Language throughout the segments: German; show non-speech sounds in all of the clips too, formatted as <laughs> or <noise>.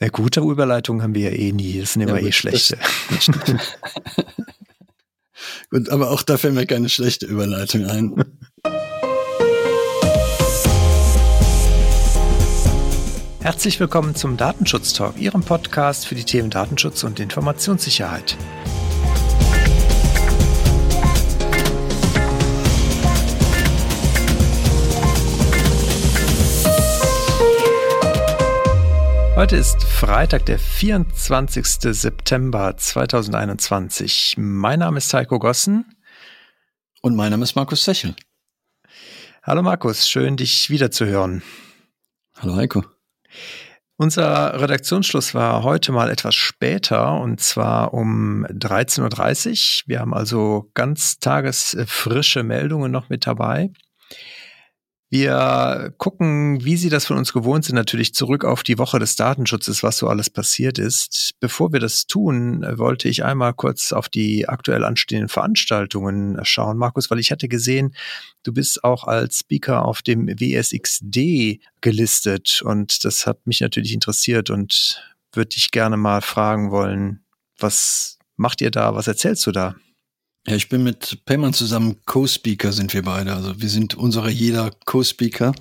Ja, gute Überleitungen haben wir ja eh nie. Das sind immer ja, eh schlechte. <laughs> <laughs> Gut, aber auch da fällt mir keine schlechte Überleitung ein. Herzlich willkommen zum Datenschutz Talk, Ihrem Podcast für die Themen Datenschutz und Informationssicherheit. Heute ist Freitag, der 24. September 2021. Mein Name ist Heiko Gossen. Und mein Name ist Markus Sechel. Hallo Markus, schön dich wiederzuhören. Hallo Heiko. Unser Redaktionsschluss war heute mal etwas später und zwar um 13.30 Uhr. Wir haben also ganz tagesfrische Meldungen noch mit dabei. Wir gucken, wie Sie das von uns gewohnt sind, natürlich zurück auf die Woche des Datenschutzes, was so alles passiert ist. Bevor wir das tun, wollte ich einmal kurz auf die aktuell anstehenden Veranstaltungen schauen, Markus, weil ich hatte gesehen, du bist auch als Speaker auf dem WSXD gelistet und das hat mich natürlich interessiert und würde dich gerne mal fragen wollen, was macht ihr da, was erzählst du da? Ja, ich bin mit Payman zusammen Co-Speaker sind wir beide. Also wir sind unsere jeder Co-Speaker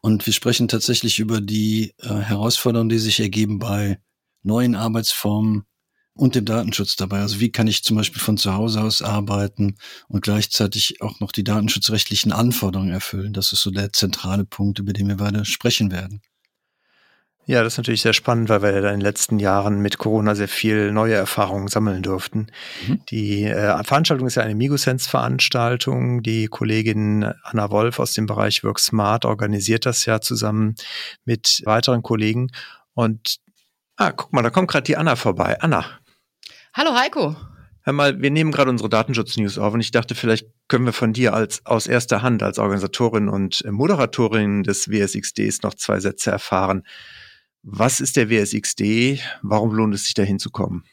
und wir sprechen tatsächlich über die äh, Herausforderungen, die sich ergeben bei neuen Arbeitsformen und dem Datenschutz dabei. Also wie kann ich zum Beispiel von zu Hause aus arbeiten und gleichzeitig auch noch die datenschutzrechtlichen Anforderungen erfüllen. Das ist so der zentrale Punkt, über den wir beide sprechen werden. Ja, das ist natürlich sehr spannend, weil wir ja in den letzten Jahren mit Corona sehr viel neue Erfahrungen sammeln durften. Mhm. Die äh, Veranstaltung ist ja eine Migosense-Veranstaltung. Die Kollegin Anna Wolf aus dem Bereich Work Smart organisiert das ja zusammen mit weiteren Kollegen. Und ah, guck mal, da kommt gerade die Anna vorbei. Anna. Hallo Heiko. Hör mal, wir nehmen gerade unsere Datenschutz-News auf und ich dachte, vielleicht können wir von dir als aus erster Hand als Organisatorin und Moderatorin des WSXDs noch zwei Sätze erfahren. Was ist der WSXD? Warum lohnt es sich da hinzukommen?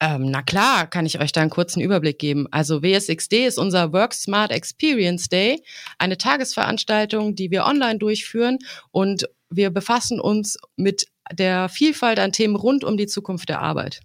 Ähm, na klar, kann ich euch da einen kurzen Überblick geben. Also WSXD ist unser Work Smart Experience Day, eine Tagesveranstaltung, die wir online durchführen und wir befassen uns mit der Vielfalt an Themen rund um die Zukunft der Arbeit.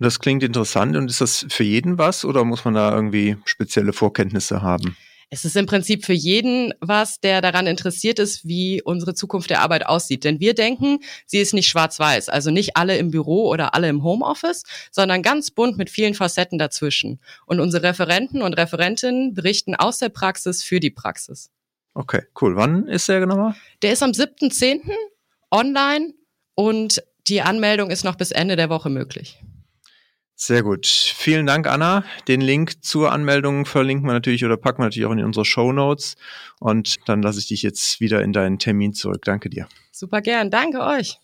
Das klingt interessant und ist das für jeden was oder muss man da irgendwie spezielle Vorkenntnisse haben? Es ist im Prinzip für jeden was, der daran interessiert ist, wie unsere Zukunft der Arbeit aussieht. Denn wir denken, sie ist nicht schwarz-weiß, also nicht alle im Büro oder alle im Homeoffice, sondern ganz bunt mit vielen Facetten dazwischen. Und unsere Referenten und Referentinnen berichten aus der Praxis für die Praxis. Okay, cool. Wann ist der genau? Der ist am 7.10. online und die Anmeldung ist noch bis Ende der Woche möglich. Sehr gut. Vielen Dank, Anna. Den Link zur Anmeldung verlinken wir natürlich oder packen wir natürlich auch in unsere Show Notes. Und dann lasse ich dich jetzt wieder in deinen Termin zurück. Danke dir. Super gern. Danke euch.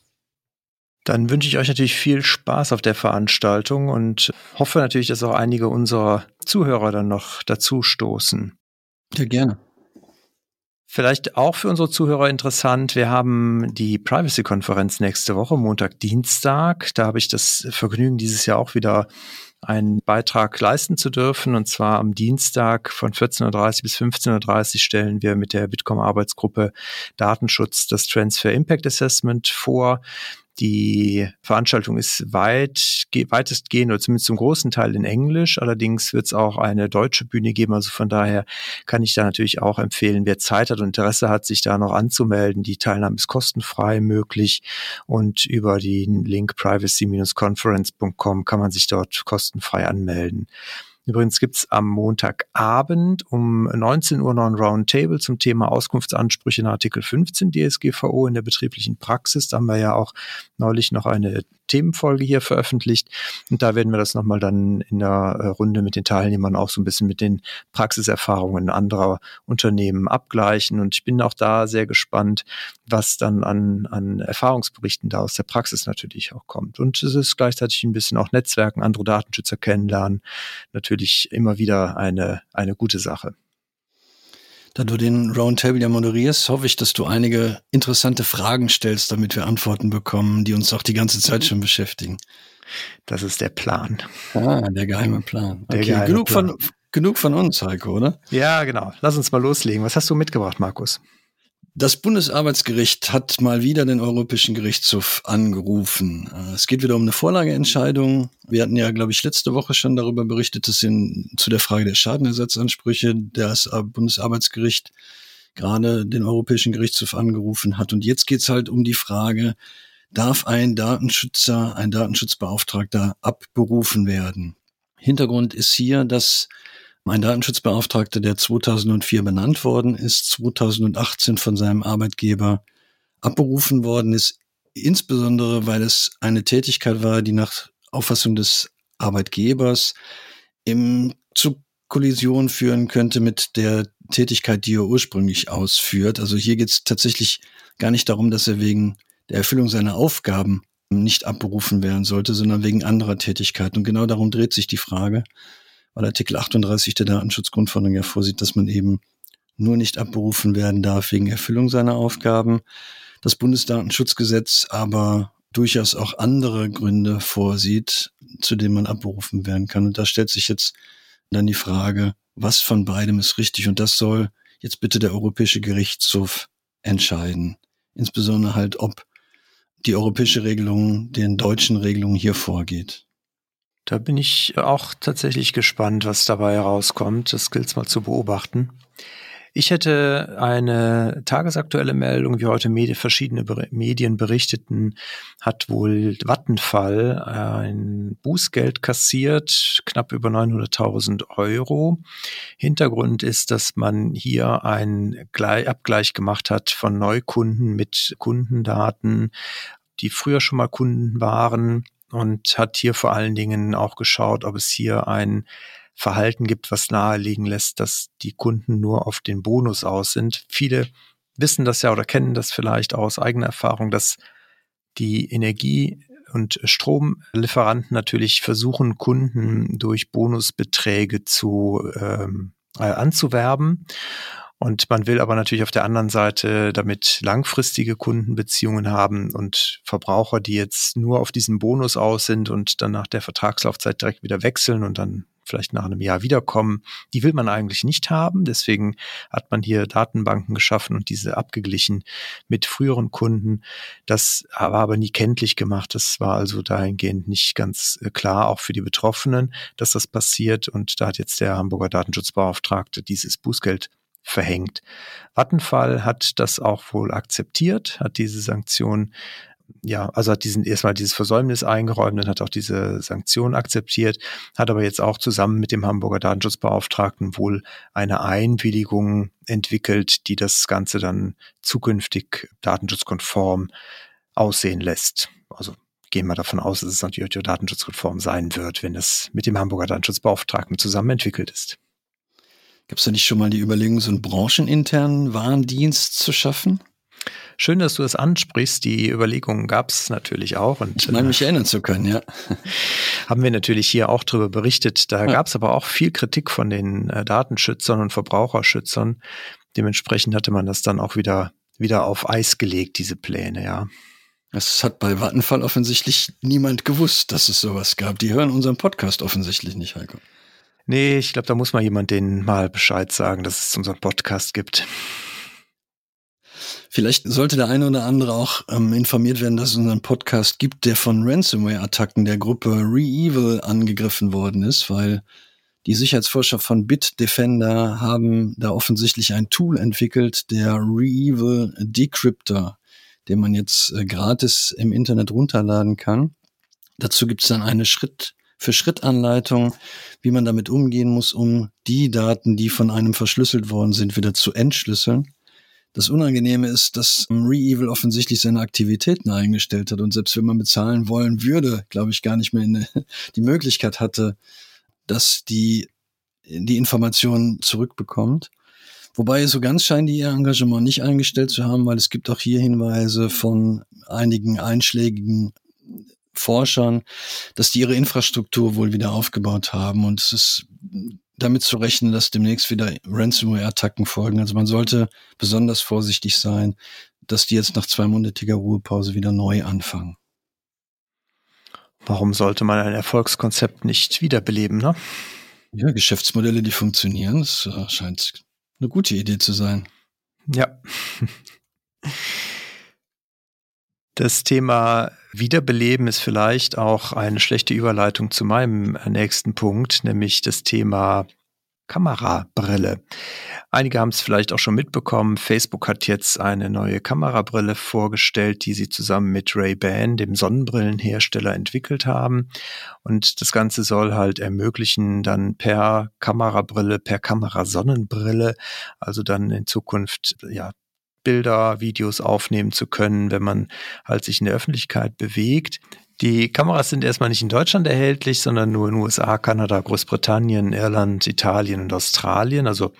Dann wünsche ich euch natürlich viel Spaß auf der Veranstaltung und hoffe natürlich, dass auch einige unserer Zuhörer dann noch dazu stoßen. Ja, gerne. Vielleicht auch für unsere Zuhörer interessant. Wir haben die Privacy-Konferenz nächste Woche, Montag, Dienstag. Da habe ich das Vergnügen, dieses Jahr auch wieder einen Beitrag leisten zu dürfen. Und zwar am Dienstag von 14.30 bis 15.30 Uhr stellen wir mit der Bitkom-Arbeitsgruppe Datenschutz das Transfer Impact Assessment vor. Die Veranstaltung ist weit, weitestgehend oder zumindest zum großen Teil in Englisch. Allerdings wird es auch eine deutsche Bühne geben. Also von daher kann ich da natürlich auch empfehlen, wer Zeit hat und Interesse hat, sich da noch anzumelden. Die Teilnahme ist kostenfrei möglich und über den Link privacy-conference.com kann man sich dort kostenfrei anmelden. Übrigens gibt's am Montagabend um 19 Uhr noch ein Roundtable zum Thema Auskunftsansprüche nach Artikel 15 DSGVO in der betrieblichen Praxis. Da haben wir ja auch neulich noch eine Themenfolge hier veröffentlicht. Und da werden wir das nochmal dann in der äh, Runde mit den Teilnehmern auch so ein bisschen mit den Praxiserfahrungen anderer Unternehmen abgleichen. Und ich bin auch da sehr gespannt, was dann an, an Erfahrungsberichten da aus der Praxis natürlich auch kommt. Und es ist gleichzeitig ein bisschen auch Netzwerken, andere Datenschützer kennenlernen. Natürlich immer wieder eine, eine gute Sache. Da du den Roundtable ja moderierst, hoffe ich, dass du einige interessante Fragen stellst, damit wir Antworten bekommen, die uns auch die ganze Zeit schon beschäftigen. Das ist der Plan. Ah, der geheime Plan. Okay, geheime genug, Plan. Von, genug von uns, Heiko, oder? Ja, genau. Lass uns mal loslegen. Was hast du mitgebracht, Markus? Das Bundesarbeitsgericht hat mal wieder den Europäischen Gerichtshof angerufen. Es geht wieder um eine Vorlageentscheidung. Wir hatten ja, glaube ich, letzte Woche schon darüber berichtet, dass in, zu der Frage der Schadenersatzansprüche das Bundesarbeitsgericht gerade den Europäischen Gerichtshof angerufen hat. Und jetzt geht's halt um die Frage, darf ein Datenschützer, ein Datenschutzbeauftragter abberufen werden? Hintergrund ist hier, dass mein Datenschutzbeauftragter, der 2004 benannt worden ist, 2018 von seinem Arbeitgeber abberufen worden ist, insbesondere weil es eine Tätigkeit war, die nach Auffassung des Arbeitgebers im zu Kollision führen könnte mit der Tätigkeit, die er ursprünglich ausführt. Also hier geht es tatsächlich gar nicht darum, dass er wegen der Erfüllung seiner Aufgaben nicht abberufen werden sollte, sondern wegen anderer Tätigkeiten. Und genau darum dreht sich die Frage weil Artikel 38 der Datenschutzgrundverordnung ja vorsieht, dass man eben nur nicht abberufen werden darf wegen Erfüllung seiner Aufgaben. Das Bundesdatenschutzgesetz aber durchaus auch andere Gründe vorsieht, zu denen man abberufen werden kann. Und da stellt sich jetzt dann die Frage, was von beidem ist richtig? Und das soll jetzt bitte der Europäische Gerichtshof entscheiden. Insbesondere halt, ob die europäische Regelung den deutschen Regelungen hier vorgeht. Da bin ich auch tatsächlich gespannt, was dabei herauskommt. Das gilt es mal zu beobachten. Ich hätte eine tagesaktuelle Meldung, wie heute Medi verschiedene Medien berichteten, hat wohl Vattenfall ein Bußgeld kassiert, knapp über 900.000 Euro. Hintergrund ist, dass man hier einen Abgleich gemacht hat von Neukunden mit Kundendaten, die früher schon mal Kunden waren und hat hier vor allen Dingen auch geschaut, ob es hier ein Verhalten gibt, was nahelegen lässt, dass die Kunden nur auf den Bonus aus sind. Viele wissen das ja oder kennen das vielleicht aus eigener Erfahrung, dass die Energie- und Stromlieferanten natürlich versuchen, Kunden durch Bonusbeträge zu ähm, äh, anzuwerben. Und man will aber natürlich auf der anderen Seite damit langfristige Kundenbeziehungen haben und Verbraucher, die jetzt nur auf diesen Bonus aus sind und dann nach der Vertragslaufzeit direkt wieder wechseln und dann vielleicht nach einem Jahr wiederkommen, die will man eigentlich nicht haben. Deswegen hat man hier Datenbanken geschaffen und diese abgeglichen mit früheren Kunden. Das war aber nie kenntlich gemacht. Das war also dahingehend nicht ganz äh, klar, auch für die Betroffenen, dass das passiert. Und da hat jetzt der Hamburger Datenschutzbeauftragte dieses Bußgeld verhängt. Vattenfall hat das auch wohl akzeptiert, hat diese Sanktion ja, also hat diesen erstmal dieses Versäumnis eingeräumt und hat auch diese Sanktion akzeptiert, hat aber jetzt auch zusammen mit dem Hamburger Datenschutzbeauftragten wohl eine Einwilligung entwickelt, die das Ganze dann zukünftig datenschutzkonform aussehen lässt. Also gehen wir davon aus, dass es natürlich datenschutzkonform sein wird, wenn es mit dem Hamburger Datenschutzbeauftragten zusammen entwickelt ist. Gab es da nicht schon mal die Überlegung, so einen brancheninternen Warndienst zu schaffen? Schön, dass du das ansprichst. Die Überlegungen gab es natürlich auch. Und, ich meine, mich äh, erinnern zu können, ja. <laughs> Haben wir natürlich hier auch drüber berichtet. Da ja. gab es aber auch viel Kritik von den äh, Datenschützern und Verbraucherschützern. Dementsprechend hatte man das dann auch wieder, wieder auf Eis gelegt, diese Pläne, ja. Das hat bei Vattenfall offensichtlich niemand gewusst, dass es sowas gab. Die hören unseren Podcast offensichtlich nicht, Heiko. Nee, ich glaube, da muss mal jemand denen mal Bescheid sagen, dass es unseren Podcast gibt. Vielleicht sollte der eine oder andere auch ähm, informiert werden, dass es unseren Podcast gibt, der von Ransomware-Attacken der Gruppe ReEvil angegriffen worden ist, weil die Sicherheitsforscher von Bitdefender haben da offensichtlich ein Tool entwickelt, der ReEvil Decryptor, den man jetzt äh, gratis im Internet runterladen kann. Dazu gibt es dann eine Schritt für Schrittanleitung, wie man damit umgehen muss, um die Daten, die von einem verschlüsselt worden sind, wieder zu entschlüsseln. Das Unangenehme ist, dass ReEvil offensichtlich seine Aktivitäten eingestellt hat und selbst wenn man bezahlen wollen würde, glaube ich, gar nicht mehr eine, <laughs> die Möglichkeit hatte, dass die die Informationen zurückbekommt. Wobei so ganz scheinen die ihr Engagement nicht eingestellt zu haben, weil es gibt auch hier Hinweise von einigen einschlägigen Forschern, dass die ihre Infrastruktur wohl wieder aufgebaut haben und es ist damit zu rechnen, dass demnächst wieder Ransomware-Attacken folgen. Also man sollte besonders vorsichtig sein, dass die jetzt nach zweimonatiger Ruhepause wieder neu anfangen. Warum sollte man ein Erfolgskonzept nicht wiederbeleben, ne? Ja, Geschäftsmodelle, die funktionieren, das äh, scheint eine gute Idee zu sein. Ja. <laughs> Das Thema Wiederbeleben ist vielleicht auch eine schlechte Überleitung zu meinem nächsten Punkt, nämlich das Thema Kamerabrille. Einige haben es vielleicht auch schon mitbekommen. Facebook hat jetzt eine neue Kamerabrille vorgestellt, die sie zusammen mit Ray-Ban, dem Sonnenbrillenhersteller, entwickelt haben. Und das Ganze soll halt ermöglichen, dann per Kamerabrille, per Kamerasonnenbrille, also dann in Zukunft ja Bilder, Videos aufnehmen zu können, wenn man halt sich in der Öffentlichkeit bewegt. Die Kameras sind erstmal nicht in Deutschland erhältlich, sondern nur in USA, Kanada, Großbritannien, Irland, Italien und Australien. Also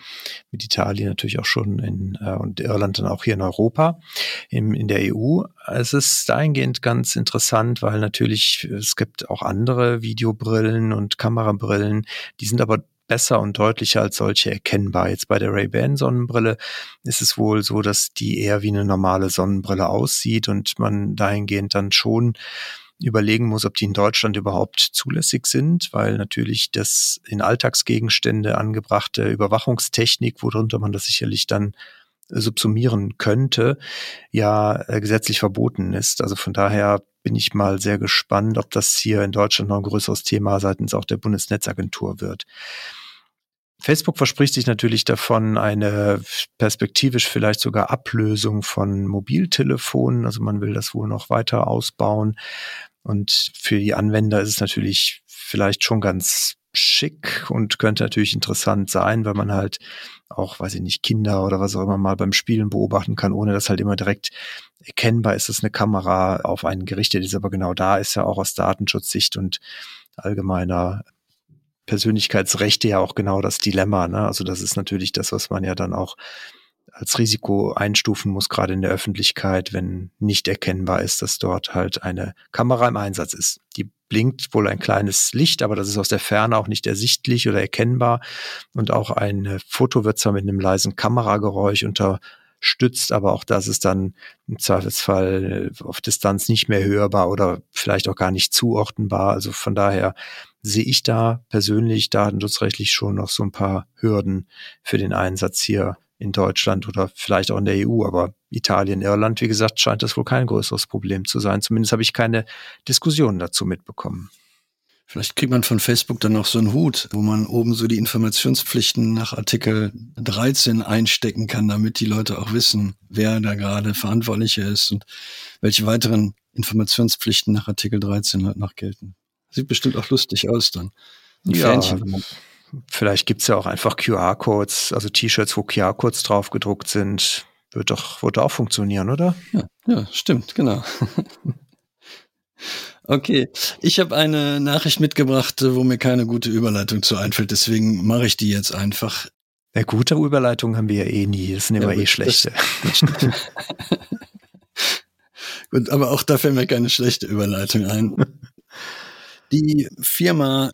mit Italien natürlich auch schon in äh, und Irland dann auch hier in Europa, in, in der EU. Es ist dahingehend ganz interessant, weil natürlich es gibt auch andere Videobrillen und Kamerabrillen, die sind aber besser und deutlicher als solche erkennbar. Jetzt bei der Ray-Ban Sonnenbrille ist es wohl so, dass die eher wie eine normale Sonnenbrille aussieht und man dahingehend dann schon überlegen muss, ob die in Deutschland überhaupt zulässig sind, weil natürlich das in Alltagsgegenstände angebrachte Überwachungstechnik, worunter man das sicherlich dann subsumieren könnte, ja äh, gesetzlich verboten ist. Also von daher bin ich mal sehr gespannt, ob das hier in Deutschland noch ein größeres Thema seitens auch der Bundesnetzagentur wird. Facebook verspricht sich natürlich davon eine perspektivisch vielleicht sogar Ablösung von Mobiltelefonen. Also man will das wohl noch weiter ausbauen. Und für die Anwender ist es natürlich vielleicht schon ganz schick und könnte natürlich interessant sein, weil man halt auch, weiß ich nicht, Kinder oder was auch immer mal beim Spielen beobachten kann, ohne dass halt immer direkt erkennbar ist, dass eine Kamera auf einen gerichtet ist. Aber genau da ist ja auch aus Datenschutzsicht und allgemeiner Persönlichkeitsrechte ja auch genau das Dilemma. Ne? Also das ist natürlich das, was man ja dann auch als Risiko einstufen muss, gerade in der Öffentlichkeit, wenn nicht erkennbar ist, dass dort halt eine Kamera im Einsatz ist. Die blinkt wohl ein kleines Licht, aber das ist aus der Ferne auch nicht ersichtlich oder erkennbar. Und auch ein Foto wird zwar mit einem leisen Kamerageräusch unterstützt, aber auch das ist dann im Zweifelsfall auf Distanz nicht mehr hörbar oder vielleicht auch gar nicht zuordnenbar. Also von daher sehe ich da persönlich datenschutzrechtlich schon noch so ein paar Hürden für den Einsatz hier in Deutschland oder vielleicht auch in der EU. Aber Italien, Irland, wie gesagt, scheint das wohl kein größeres Problem zu sein. Zumindest habe ich keine Diskussionen dazu mitbekommen. Vielleicht kriegt man von Facebook dann noch so einen Hut, wo man oben so die Informationspflichten nach Artikel 13 einstecken kann, damit die Leute auch wissen, wer da gerade Verantwortlicher ist und welche weiteren Informationspflichten nach Artikel 13 halt noch gelten. Sieht bestimmt auch lustig aus dann. Ein ja, Fähnchen. Vielleicht gibt's ja auch einfach QR-Codes, also T-Shirts, wo QR-Codes drauf gedruckt sind. Wird doch, wird auch funktionieren, oder? Ja, ja stimmt, genau. <laughs> okay, ich habe eine Nachricht mitgebracht, wo mir keine gute Überleitung zu einfällt, deswegen mache ich die jetzt einfach. Ja, gute Überleitungen haben wir ja eh nie, das sind immer ja, eh schlechte. <laughs> <laughs> Gut, aber auch da fällt mir keine schlechte Überleitung ein. Die Firma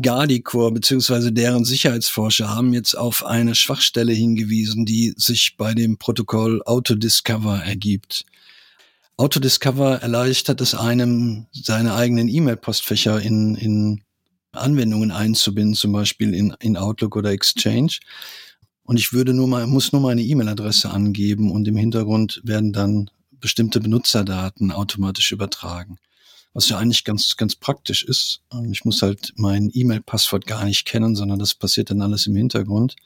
Guardicore beziehungsweise deren Sicherheitsforscher haben jetzt auf eine Schwachstelle hingewiesen, die sich bei dem Protokoll Autodiscover ergibt. Autodiscover erleichtert es einem, seine eigenen E-Mail-Postfächer in, in Anwendungen einzubinden, zum Beispiel in, in Outlook oder Exchange. Und ich würde nur mal, muss nur meine E-Mail-Adresse angeben und im Hintergrund werden dann bestimmte Benutzerdaten automatisch übertragen was ja eigentlich ganz, ganz praktisch ist. Ähm, ich muss halt mein E-Mail-Passwort gar nicht kennen, sondern das passiert dann alles im Hintergrund.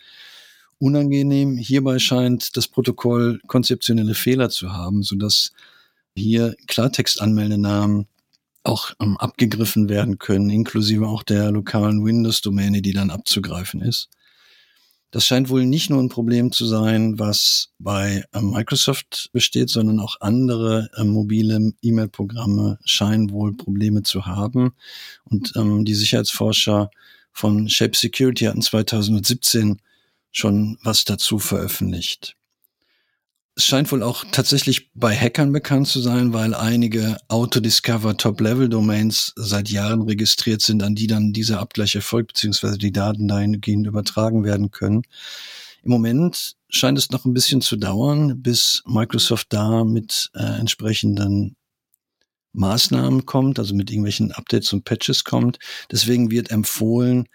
Unangenehm hierbei scheint das Protokoll konzeptionelle Fehler zu haben, sodass hier Klartextanmeldenamen auch ähm, abgegriffen werden können, inklusive auch der lokalen Windows-Domäne, die dann abzugreifen ist. Das scheint wohl nicht nur ein Problem zu sein, was bei äh, Microsoft besteht, sondern auch andere äh, mobile E-Mail-Programme scheinen wohl Probleme zu haben. Und ähm, die Sicherheitsforscher von Shape Security hatten 2017 schon was dazu veröffentlicht. Es scheint wohl auch tatsächlich bei Hackern bekannt zu sein, weil einige Autodiscover Top-Level-Domains seit Jahren registriert sind, an die dann dieser Abgleich erfolgt, beziehungsweise die Daten dahingehend übertragen werden können. Im Moment scheint es noch ein bisschen zu dauern, bis Microsoft da mit äh, entsprechenden Maßnahmen kommt, also mit irgendwelchen Updates und Patches kommt. Deswegen wird empfohlen,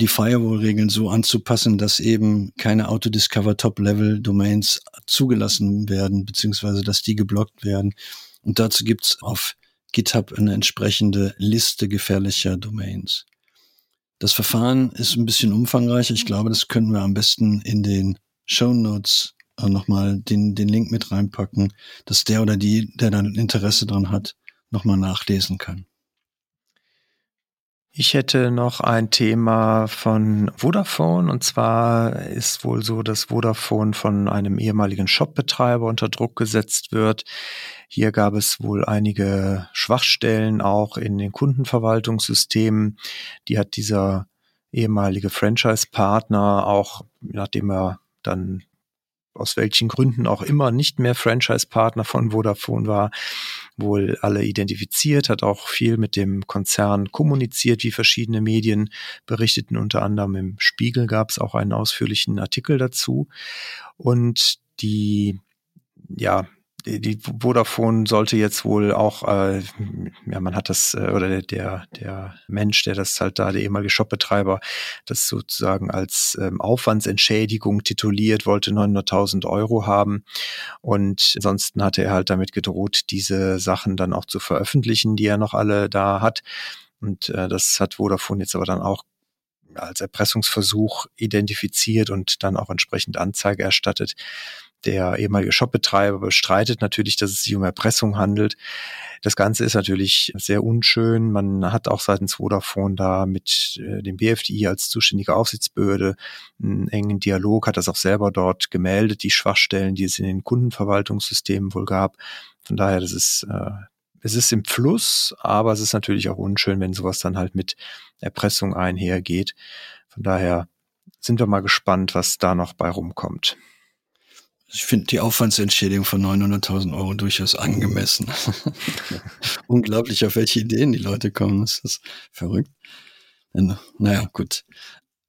die Firewall-Regeln so anzupassen, dass eben keine Autodiscover Top-Level-Domains zugelassen werden, beziehungsweise dass die geblockt werden. Und dazu gibt's auf GitHub eine entsprechende Liste gefährlicher Domains. Das Verfahren ist ein bisschen umfangreicher. Ich glaube, das könnten wir am besten in den Show Notes äh, nochmal den, den Link mit reinpacken, dass der oder die, der dann Interesse dran hat, nochmal nachlesen kann. Ich hätte noch ein Thema von Vodafone und zwar ist wohl so, dass Vodafone von einem ehemaligen Shopbetreiber unter Druck gesetzt wird. Hier gab es wohl einige Schwachstellen auch in den Kundenverwaltungssystemen. Die hat dieser ehemalige Franchise-Partner auch, nachdem er dann aus welchen Gründen auch immer nicht mehr Franchise-Partner von Vodafone war, wohl alle identifiziert, hat auch viel mit dem Konzern kommuniziert, wie verschiedene Medien berichteten. Unter anderem im Spiegel gab es auch einen ausführlichen Artikel dazu. Und die ja, die Vodafone sollte jetzt wohl auch, äh, ja, man hat das, äh, oder der, der Mensch, der das halt da, der ehemalige Shopbetreiber, das sozusagen als ähm, Aufwandsentschädigung tituliert, wollte 900.000 Euro haben. Und ansonsten hatte er halt damit gedroht, diese Sachen dann auch zu veröffentlichen, die er noch alle da hat. Und äh, das hat Vodafone jetzt aber dann auch als Erpressungsversuch identifiziert und dann auch entsprechend Anzeige erstattet. Der ehemalige Shopbetreiber bestreitet natürlich, dass es sich um Erpressung handelt. Das Ganze ist natürlich sehr unschön. Man hat auch seitens Vodafone da mit äh, dem BFDI als zuständige Aufsichtsbehörde einen engen Dialog, hat das auch selber dort gemeldet, die Schwachstellen, die es in den Kundenverwaltungssystemen wohl gab. Von daher, das ist äh, es ist im Fluss, aber es ist natürlich auch unschön, wenn sowas dann halt mit Erpressung einhergeht. Von daher sind wir mal gespannt, was da noch bei rumkommt. Ich finde die Aufwandsentschädigung von 900.000 Euro durchaus angemessen. <laughs> Unglaublich, auf welche Ideen die Leute kommen. Das ist verrückt. Naja, gut.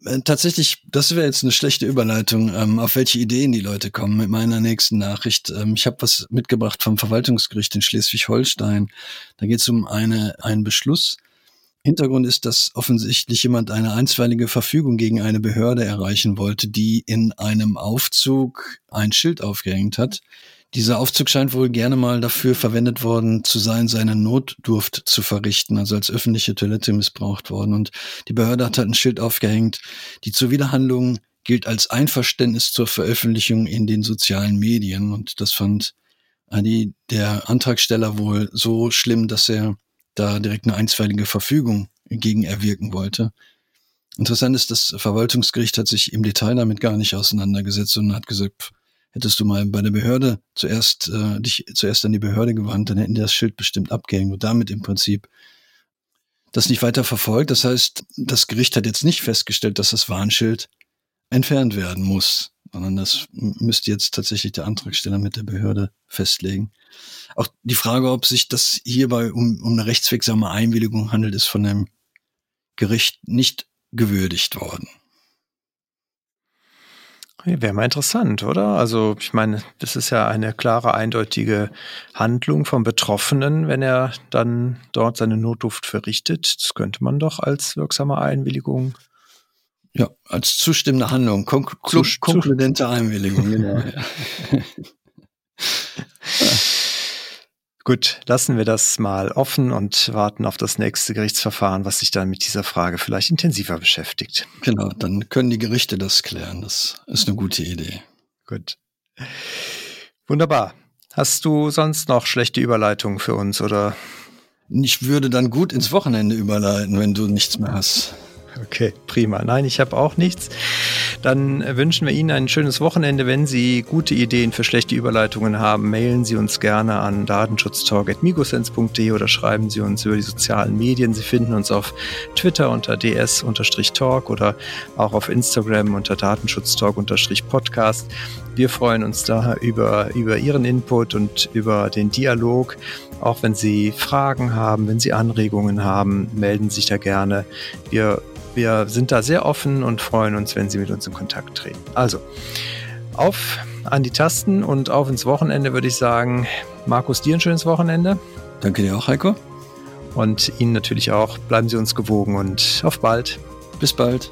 Äh, tatsächlich, das wäre jetzt eine schlechte Überleitung, ähm, auf welche Ideen die Leute kommen mit meiner nächsten Nachricht. Ähm, ich habe was mitgebracht vom Verwaltungsgericht in Schleswig-Holstein. Da geht es um eine, einen Beschluss. Hintergrund ist, dass offensichtlich jemand eine einstweilige Verfügung gegen eine Behörde erreichen wollte, die in einem Aufzug ein Schild aufgehängt hat, dieser Aufzug scheint wohl gerne mal dafür verwendet worden zu sein, seine Notdurft zu verrichten, also als öffentliche Toilette missbraucht worden. Und die Behörde hat halt ein Schild aufgehängt. Die Zuwiderhandlung gilt als Einverständnis zur Veröffentlichung in den sozialen Medien. Und das fand die, der Antragsteller wohl so schlimm, dass er da direkt eine einstweilige Verfügung gegen erwirken wollte. Interessant ist, das Verwaltungsgericht hat sich im Detail damit gar nicht auseinandergesetzt und hat gesagt, Hättest du mal bei der Behörde zuerst äh, dich zuerst an die Behörde gewandt, dann hätten die das Schild bestimmt abgehängt und damit im Prinzip das nicht weiter verfolgt. Das heißt, das Gericht hat jetzt nicht festgestellt, dass das Warnschild entfernt werden muss, sondern das müsste jetzt tatsächlich der Antragsteller mit der Behörde festlegen. Auch die Frage, ob sich das hierbei um, um eine rechtswirksame Einwilligung handelt, ist von dem Gericht nicht gewürdigt worden. Wäre mal interessant, oder? Also ich meine, das ist ja eine klare, eindeutige Handlung vom Betroffenen, wenn er dann dort seine Notduft verrichtet. Das könnte man doch als wirksame Einwilligung. Ja, als zustimmende Handlung, konk konkludente Einwilligung, genau. <laughs> <laughs> Gut, lassen wir das mal offen und warten auf das nächste Gerichtsverfahren, was sich dann mit dieser Frage vielleicht intensiver beschäftigt. Genau, dann können die Gerichte das klären. Das ist eine gute Idee. Gut. Wunderbar. Hast du sonst noch schlechte Überleitungen für uns oder? Ich würde dann gut ins Wochenende überleiten, wenn du nichts mehr hast. Okay, prima. Nein, ich habe auch nichts. Dann wünschen wir Ihnen ein schönes Wochenende. Wenn Sie gute Ideen für schlechte Überleitungen haben, mailen Sie uns gerne an datenschutztalk.migosense.de oder schreiben Sie uns über die sozialen Medien. Sie finden uns auf Twitter unter ds-talk oder auch auf Instagram unter datenschutztalk-podcast. Wir freuen uns da über, über Ihren Input und über den Dialog. Auch wenn Sie Fragen haben, wenn Sie Anregungen haben, melden Sie sich da gerne. Wir wir sind da sehr offen und freuen uns, wenn Sie mit uns in Kontakt treten. Also, auf an die Tasten und auf ins Wochenende würde ich sagen. Markus, dir ein schönes Wochenende. Danke dir auch, Heiko. Und Ihnen natürlich auch. Bleiben Sie uns gewogen und auf bald. Bis bald.